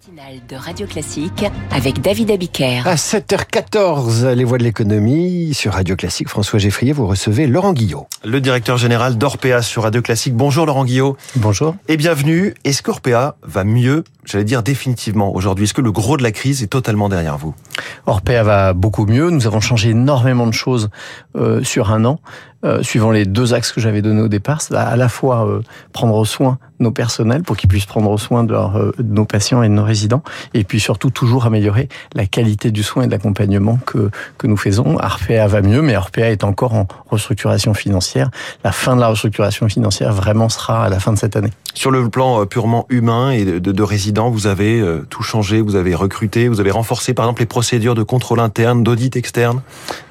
matinale de Radio Classique avec David Abiker. À 7h14, les voix de l'économie sur Radio Classique. François Geffrier, vous recevez Laurent Guillot. Le directeur général d'Orpea sur Radio Classique. Bonjour Laurent Guillot. Bonjour. Et bienvenue. Est-ce qu'Orpea va mieux, j'allais dire définitivement aujourd'hui? Est-ce que le gros de la crise est totalement derrière vous? Orpea va beaucoup mieux. Nous avons changé énormément de choses euh, sur un an. Euh, suivant les deux axes que j'avais donnés au départ, c'est à la fois euh, prendre soin de nos personnels pour qu'ils puissent prendre soin de, leur, euh, de, nos patients et de nos résidents, et puis surtout toujours améliorer la qualité du soin et de l'accompagnement que, que nous faisons. Orpea va mieux, mais Orpea est encore en restructuration financière. La fin de la restructuration financière vraiment sera à la fin de cette année. Sur le plan purement humain et de, de, de résidents, vous avez tout changé, vous avez recruté, vous avez renforcé par exemple les procédures de contrôle interne, d'audit externe?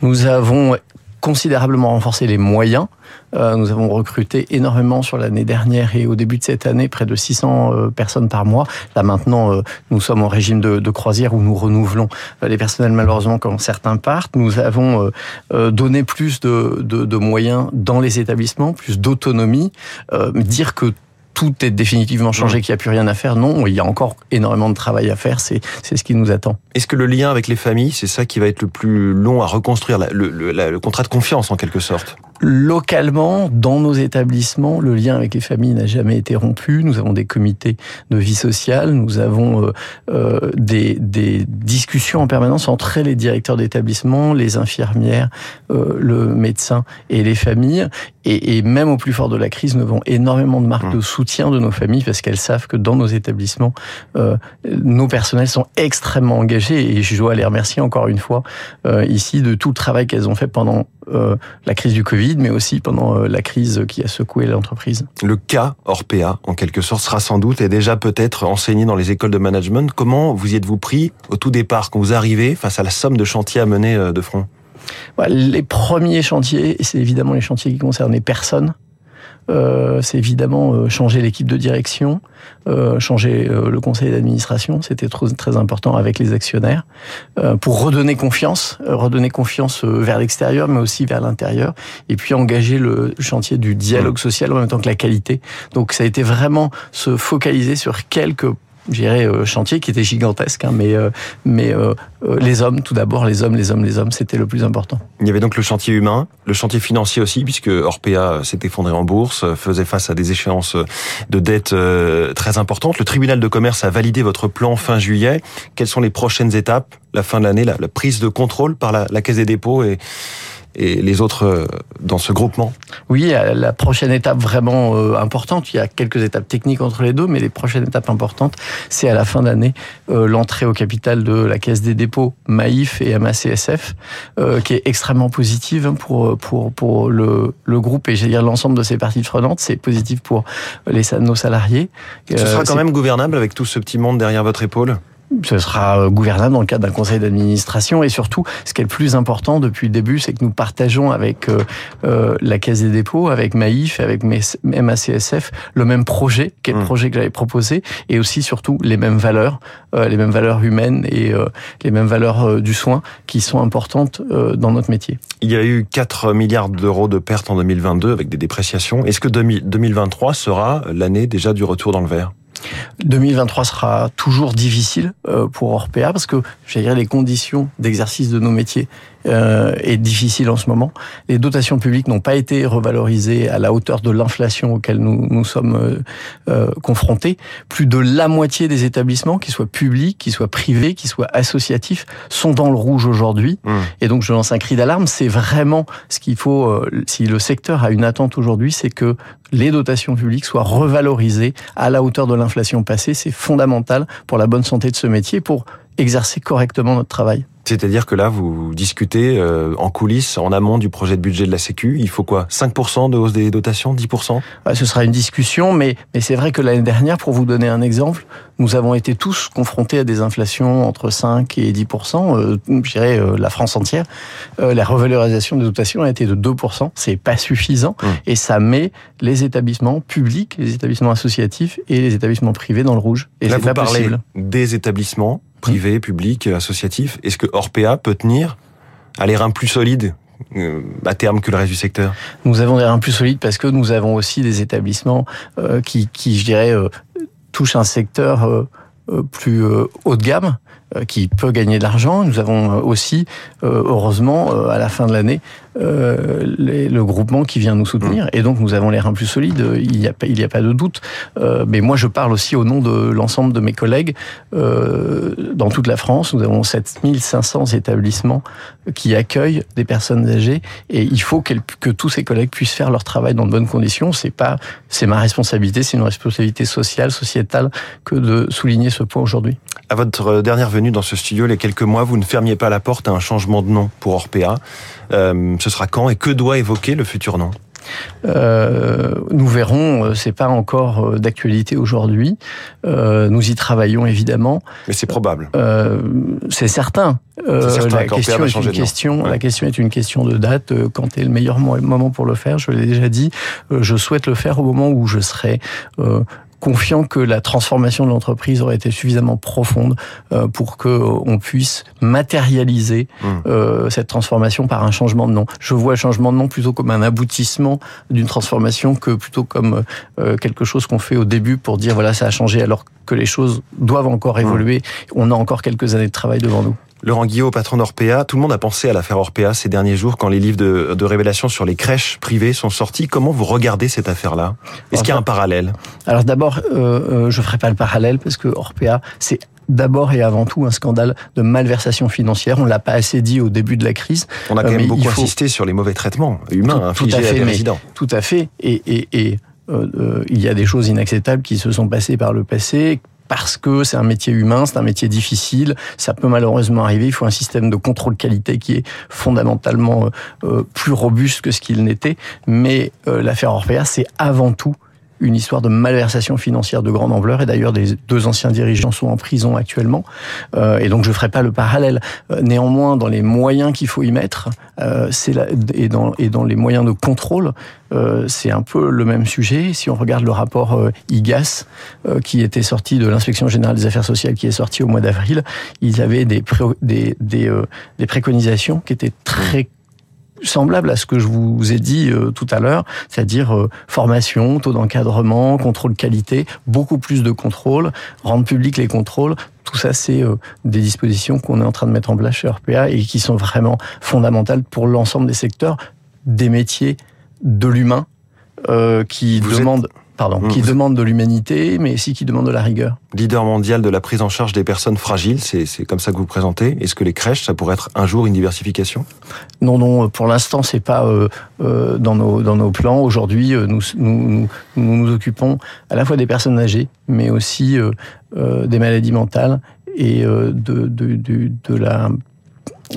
Nous avons considérablement renforcé les moyens. Euh, nous avons recruté énormément sur l'année dernière et au début de cette année, près de 600 euh, personnes par mois. Là maintenant, euh, nous sommes en régime de, croisière où nous renouvelons les personnels malheureusement quand certains partent. Nous avons donné plus de, de, de, moyens dans les établissements, plus d'autonomie. dire que tout est définitivement changé, qu'il n'y a plus rien à faire. Non, il y a encore énormément de travail à faire. C'est c'est ce qui nous attend. Est-ce que le lien avec les familles, c'est ça qui va être le plus long à reconstruire, le, le, le contrat de confiance en quelque sorte? Localement, dans nos établissements, le lien avec les familles n'a jamais été rompu. Nous avons des comités de vie sociale, nous avons euh, euh, des, des, discussions en permanence entre les directeurs d'établissement, les infirmières, euh, le médecin et les familles. Et, et, même au plus fort de la crise, nous avons énormément de marques mmh. de soutien de nos familles parce qu'elles savent que dans nos établissements, euh, nos personnels sont extrêmement engagés. Et je dois les remercier encore une fois euh, ici de tout le travail qu'elles ont fait pendant la crise du Covid, mais aussi pendant euh, la crise qui a secoué l'entreprise. Le cas Orpea, en quelque sorte, sera sans doute et déjà peut-être enseigné dans les écoles de management. Comment vous y êtes-vous pris au tout départ, quand vous arrivez face à la somme de chantiers à mener euh, de front? Les premiers chantiers, c'est évidemment les chantiers qui concernent les personnes. Euh, c'est évidemment euh, changer l'équipe de direction, euh, changer le conseil d'administration, c'était très, très important avec les actionnaires, pour redonner confiance, redonner confiance vers l'extérieur, mais aussi vers l'intérieur, et puis engager le chantier du dialogue mmh. social en même temps que la qualité. Donc ça a été vraiment se focaliser sur quelques j'irais euh, chantier qui était gigantesque, hein, mais euh, mais euh, les hommes tout d'abord, les hommes, les hommes, les hommes, c'était le plus important. Il y avait donc le chantier humain, le chantier financier aussi, puisque Orpea s'est effondré en bourse, faisait face à des échéances de dettes très importantes. Le tribunal de commerce a validé votre plan fin juillet. Quelles sont les prochaines étapes? La fin de l'année, la, la, prise de contrôle par la, la Caisse des dépôts et et les autres euh, dans ce groupement Oui, la prochaine étape vraiment euh, importante, il y a quelques étapes techniques entre les deux, mais les prochaines étapes importantes, c'est à la fin d'année euh, l'entrée au capital de la Caisse des dépôts, Maïf et MACSF, qui est extrêmement positive pour, pour, pour le, le groupe et dire l'ensemble de ses parties prenantes. C'est positif pour les, nos salariés. Ce sera quand même gouvernable avec tout ce petit monde derrière votre épaule? Ce sera euh, gouvernable dans le cadre d'un conseil d'administration et surtout, ce qui est le plus important depuis le début, c'est que nous partageons avec euh, euh, la Caisse des dépôts, avec Maïf, avec MACSF, le même projet, le mmh. projet que j'avais proposé, et aussi surtout les mêmes valeurs, euh, les mêmes valeurs humaines et euh, les mêmes valeurs euh, du soin qui sont importantes dans notre métier. Il y a eu 4 milliards d'euros de pertes en 2022 avec des dépréciations. Est-ce que 2023 sera l'année déjà du retour dans le vert? 2023 sera toujours difficile euh, pour Orpea parce que je dirais les conditions d'exercice de nos métiers euh, est difficile en ce moment. Les dotations publiques n'ont pas été revalorisées à la hauteur de l'inflation auquel nous nous sommes euh, euh, confrontés. Plus de la moitié des établissements, qu'ils soient publics, qu'ils soient privés, qu'ils soient associatifs, sont dans le rouge aujourd'hui. Mmh. Et donc je lance un cri d'alarme. C'est vraiment ce qu'il faut. Euh, si le secteur a une attente aujourd'hui, c'est que les dotations publiques soient revalorisées à la hauteur de l'inflation passée. C'est fondamental pour la bonne santé de ce métier, pour exercer correctement notre travail. C'est-à-dire que là, vous discutez euh, en coulisses, en amont du projet de budget de la Sécu. Il faut quoi 5% de hausse des dotations 10% Ce sera une discussion, mais, mais c'est vrai que l'année dernière, pour vous donner un exemple, nous avons été tous confrontés à des inflations entre 5 et 10%. Euh, je dirais euh, la France entière. La revalorisation des dotations a été de 2%. C'est pas suffisant. Mmh. Et ça met les établissements publics, les établissements associatifs et les établissements privés dans le rouge. Et là, vous parlez possible. des établissements privés, publics, associatifs. Est-ce que Orpea peut tenir à les reins plus solides euh, à terme que le reste du secteur? Nous avons des reins plus solides parce que nous avons aussi des établissements euh, qui, qui, je dirais, euh, touchent un secteur plus haut de gamme qui peut gagner de l'argent. Nous avons aussi, heureusement, à la fin de l'année, le groupement qui vient nous soutenir. Mmh. Et donc, nous avons les reins plus solides, il n'y a, a pas de doute. mais moi, je parle aussi au nom de l'ensemble de mes collègues dans toute la France. Nous avons 7500 établissements qui accueillent des personnes âgées et il faut que tous ces collègues puissent faire leur travail dans de bonnes conditions. C'est pas, c'est ma responsabilité, c'est une responsabilité sociale, sociétale que de souligner ce point aujourd'hui. À votre dernière venue dans ce studio, les quelques mois, vous ne fermiez pas la porte à un changement de nom pour Orpea. Euh, ce sera quand et que doit évoquer le futur nom? Euh, nous verrons, euh, c'est pas encore d'actualité aujourd'hui. Euh, nous y travaillons évidemment. Mais c'est probable. Euh, c'est certain. la question est une question. La question est une question de date. Quand est le meilleur moment pour le faire Je l'ai déjà dit. Je souhaite le faire au moment où je serai confiant que la transformation de l'entreprise aurait été suffisamment profonde euh, pour que euh, on puisse matérialiser mmh. euh, cette transformation par un changement de nom. Je vois le changement de nom plutôt comme un aboutissement d'une transformation que plutôt comme quelque chose qu'on fait au début pour dire voilà ça a changé alors que les choses doivent encore mmh. évoluer. On a encore quelques années de travail devant nous. Laurent Guillot, patron d'Orpea, tout le monde a pensé à l'affaire Orpea ces derniers jours quand les livres de, de révélation sur les crèches privées sont sortis. Comment vous regardez cette affaire-là? Est-ce qu'il y a un parallèle? Alors d'abord, euh, euh, je ne ferai pas le parallèle parce que Orpea, c'est d'abord et avant tout un scandale de malversation financière. On l'a pas assez dit au début de la crise. On a quand même beaucoup insisté sur les mauvais traitements humains infligés à, fait, résidents. Tout à fait. Et, et, et euh, euh, il y a des choses inacceptables qui se sont passées par le passé parce que c'est un métier humain, c'est un métier difficile, ça peut malheureusement arriver, il faut un système de contrôle qualité qui est fondamentalement euh, euh, plus robuste que ce qu'il n'était, mais euh, l'affaire Orpea, c'est avant tout une histoire de malversation financière de grande ampleur. Et d'ailleurs, les deux anciens dirigeants sont en prison actuellement. Euh, et donc, je ne ferai pas le parallèle. Euh, néanmoins, dans les moyens qu'il faut y mettre, euh, et, dans, et dans les moyens de contrôle, euh, c'est un peu le même sujet. Si on regarde le rapport euh, IGAS, euh, qui était sorti de l'inspection générale des affaires sociales, qui est sorti au mois d'avril, ils avaient des, des, des préconisations qui étaient très semblable à ce que je vous ai dit euh, tout à l'heure, c'est-à-dire euh, formation, taux d'encadrement, contrôle qualité, beaucoup plus de contrôle, rendre public les contrôles. Tout ça, c'est euh, des dispositions qu'on est en train de mettre en place chez RPA et qui sont vraiment fondamentales pour l'ensemble des secteurs, des métiers, de l'humain, qui demandent pardon, qui demande de l'humanité, mais aussi qui demande de la rigueur. Leader mondial de la prise en charge des personnes fragiles, c'est comme ça que vous présentez. Est-ce que les crèches, ça pourrait être un jour une diversification? Non, non, pour l'instant, c'est pas euh, euh, dans, nos, dans nos plans. Aujourd'hui, euh, nous, nous, nous, nous occupons à la fois des personnes âgées, mais aussi euh, des maladies mentales et de, de, de, de la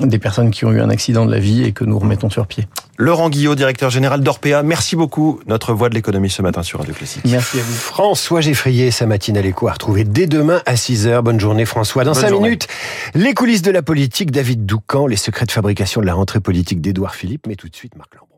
des personnes qui ont eu un accident de la vie et que nous remettons sur pied. Laurent Guillot, directeur général d'Orpea, merci beaucoup. Notre voix de l'économie ce matin sur Radio Classique. Merci à vous. François Geffrier, sa matinale écho à retrouver dès demain à 6h. Bonne journée François. Dans 5 minutes, les coulisses de la politique, David Doucan, les secrets de fabrication de la rentrée politique d'Édouard Philippe, mais tout de suite Marc Lambron.